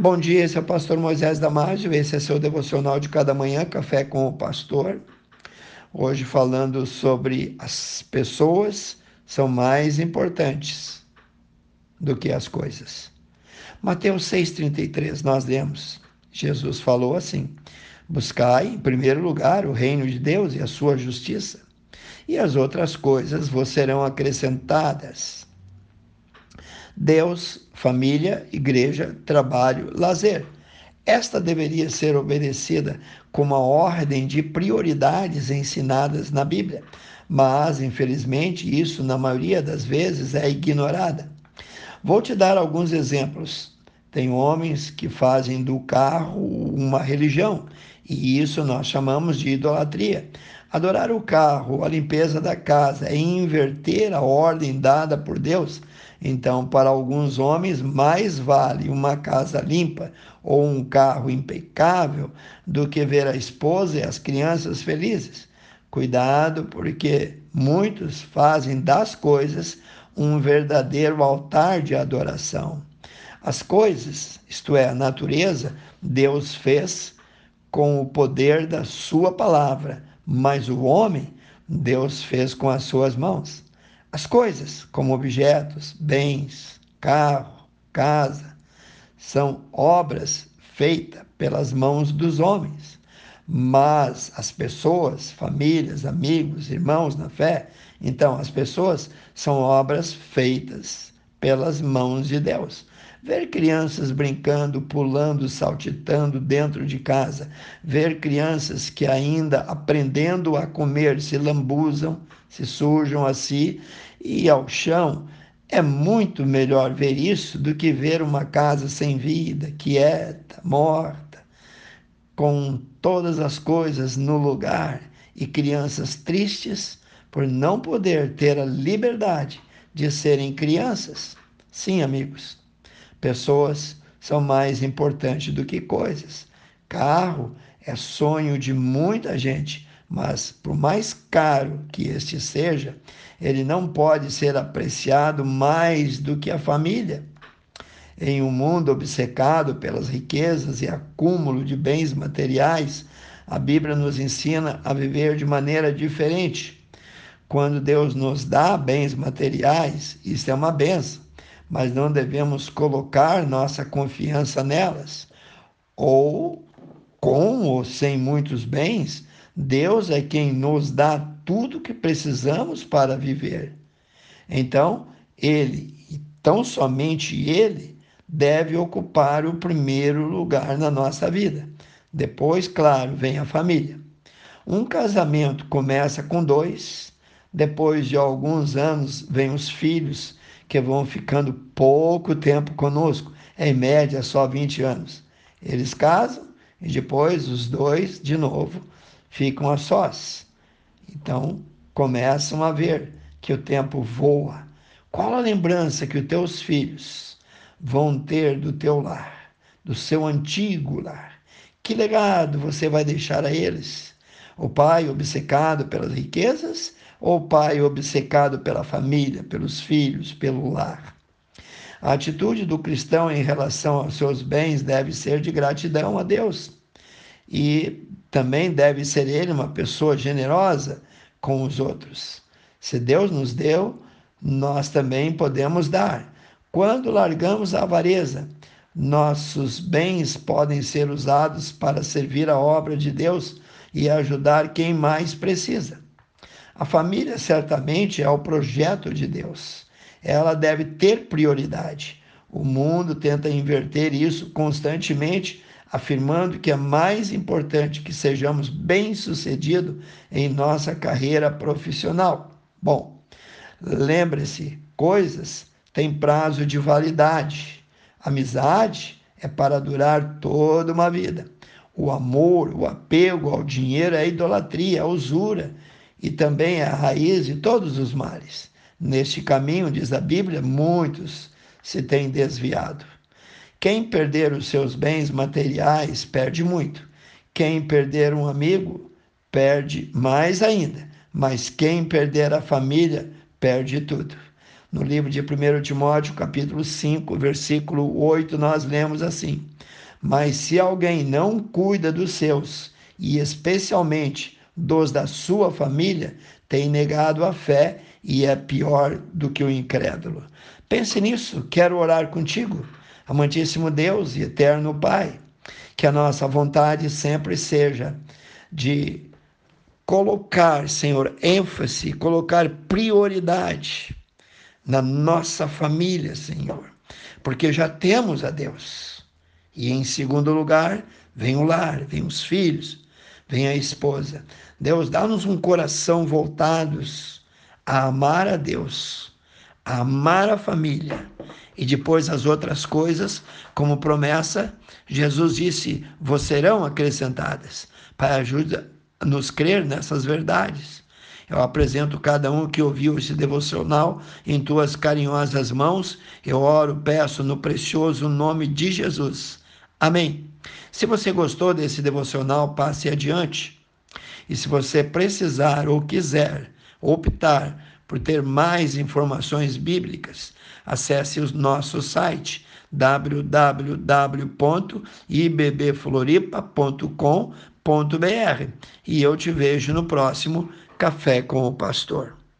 Bom dia, esse é o pastor Moisés Damásio, esse é seu devocional de cada manhã, Café com o Pastor. Hoje falando sobre as pessoas são mais importantes do que as coisas. Mateus 6,33, nós lemos, Jesus falou assim: Buscai, em primeiro lugar, o reino de Deus e a sua justiça, e as outras coisas vos serão acrescentadas. Deus, família, igreja, trabalho, lazer. Esta deveria ser obedecida como a ordem de prioridades ensinadas na Bíblia, mas, infelizmente, isso, na maioria das vezes, é ignorada. Vou te dar alguns exemplos. Tem homens que fazem do carro uma religião, e isso nós chamamos de idolatria. Adorar o carro, a limpeza da casa, é inverter a ordem dada por Deus então, para alguns homens, mais vale uma casa limpa ou um carro impecável do que ver a esposa e as crianças felizes. Cuidado, porque muitos fazem das coisas um verdadeiro altar de adoração. As coisas, isto é, a natureza, Deus fez com o poder da Sua palavra, mas o homem, Deus fez com as suas mãos. As coisas, como objetos, bens, carro, casa, são obras feitas pelas mãos dos homens. Mas as pessoas, famílias, amigos, irmãos na fé, então as pessoas são obras feitas pelas mãos de Deus. Ver crianças brincando, pulando, saltitando dentro de casa, ver crianças que ainda aprendendo a comer se lambuzam, se sujam a si e ao chão, é muito melhor ver isso do que ver uma casa sem vida, quieta, morta, com todas as coisas no lugar e crianças tristes por não poder ter a liberdade de serem crianças. Sim, amigos, pessoas são mais importantes do que coisas. Carro é sonho de muita gente mas por mais caro que este seja, ele não pode ser apreciado mais do que a família. Em um mundo obcecado pelas riquezas e acúmulo de bens materiais, a Bíblia nos ensina a viver de maneira diferente. Quando Deus nos dá bens materiais, isso é uma benção, mas não devemos colocar nossa confiança nelas. Ou, com ou sem muitos bens, Deus é quem nos dá tudo que precisamos para viver. Então, Ele, e tão somente Ele, deve ocupar o primeiro lugar na nossa vida. Depois, claro, vem a família. Um casamento começa com dois, depois de alguns anos, vem os filhos, que vão ficando pouco tempo conosco, em média só 20 anos. Eles casam e depois os dois, de novo, ficam a sós. Então, começam a ver que o tempo voa. Qual a lembrança que os teus filhos vão ter do teu lar, do seu antigo lar? Que legado você vai deixar a eles? O pai obcecado pelas riquezas ou o pai obcecado pela família, pelos filhos, pelo lar? A atitude do cristão em relação aos seus bens deve ser de gratidão a Deus. E também deve ser ele uma pessoa generosa com os outros. Se Deus nos deu, nós também podemos dar. Quando largamos a avareza, nossos bens podem ser usados para servir a obra de Deus e ajudar quem mais precisa. A família certamente é o projeto de Deus. Ela deve ter prioridade. O mundo tenta inverter isso constantemente afirmando que é mais importante que sejamos bem-sucedidos em nossa carreira profissional. Bom, lembre-se, coisas têm prazo de validade. Amizade é para durar toda uma vida. O amor, o apego ao dinheiro é a idolatria, a usura e também é a raiz de todos os males. Neste caminho, diz a Bíblia, muitos se têm desviado. Quem perder os seus bens materiais perde muito. Quem perder um amigo perde mais ainda. Mas quem perder a família perde tudo. No livro de 1 Timóteo, capítulo 5, versículo 8, nós lemos assim: Mas se alguém não cuida dos seus, e especialmente dos da sua família, tem negado a fé e é pior do que o incrédulo. Pense nisso, quero orar contigo. Amantíssimo Deus e eterno Pai, que a nossa vontade sempre seja de colocar, Senhor, ênfase, colocar prioridade na nossa família, Senhor, porque já temos a Deus. E em segundo lugar, vem o lar, vem os filhos, vem a esposa. Deus, dá-nos um coração voltados a amar a Deus, a amar a família e depois as outras coisas, como promessa, Jesus disse: vos serão acrescentadas. Pai, ajuda a nos crer nessas verdades. Eu apresento cada um que ouviu esse devocional em tuas carinhosas mãos. Eu oro, peço no precioso nome de Jesus. Amém. Se você gostou desse devocional, passe adiante. E se você precisar ou quiser optar por ter mais informações bíblicas, acesse o nosso site www.ibbfloripa.com.br e eu te vejo no próximo Café com o Pastor.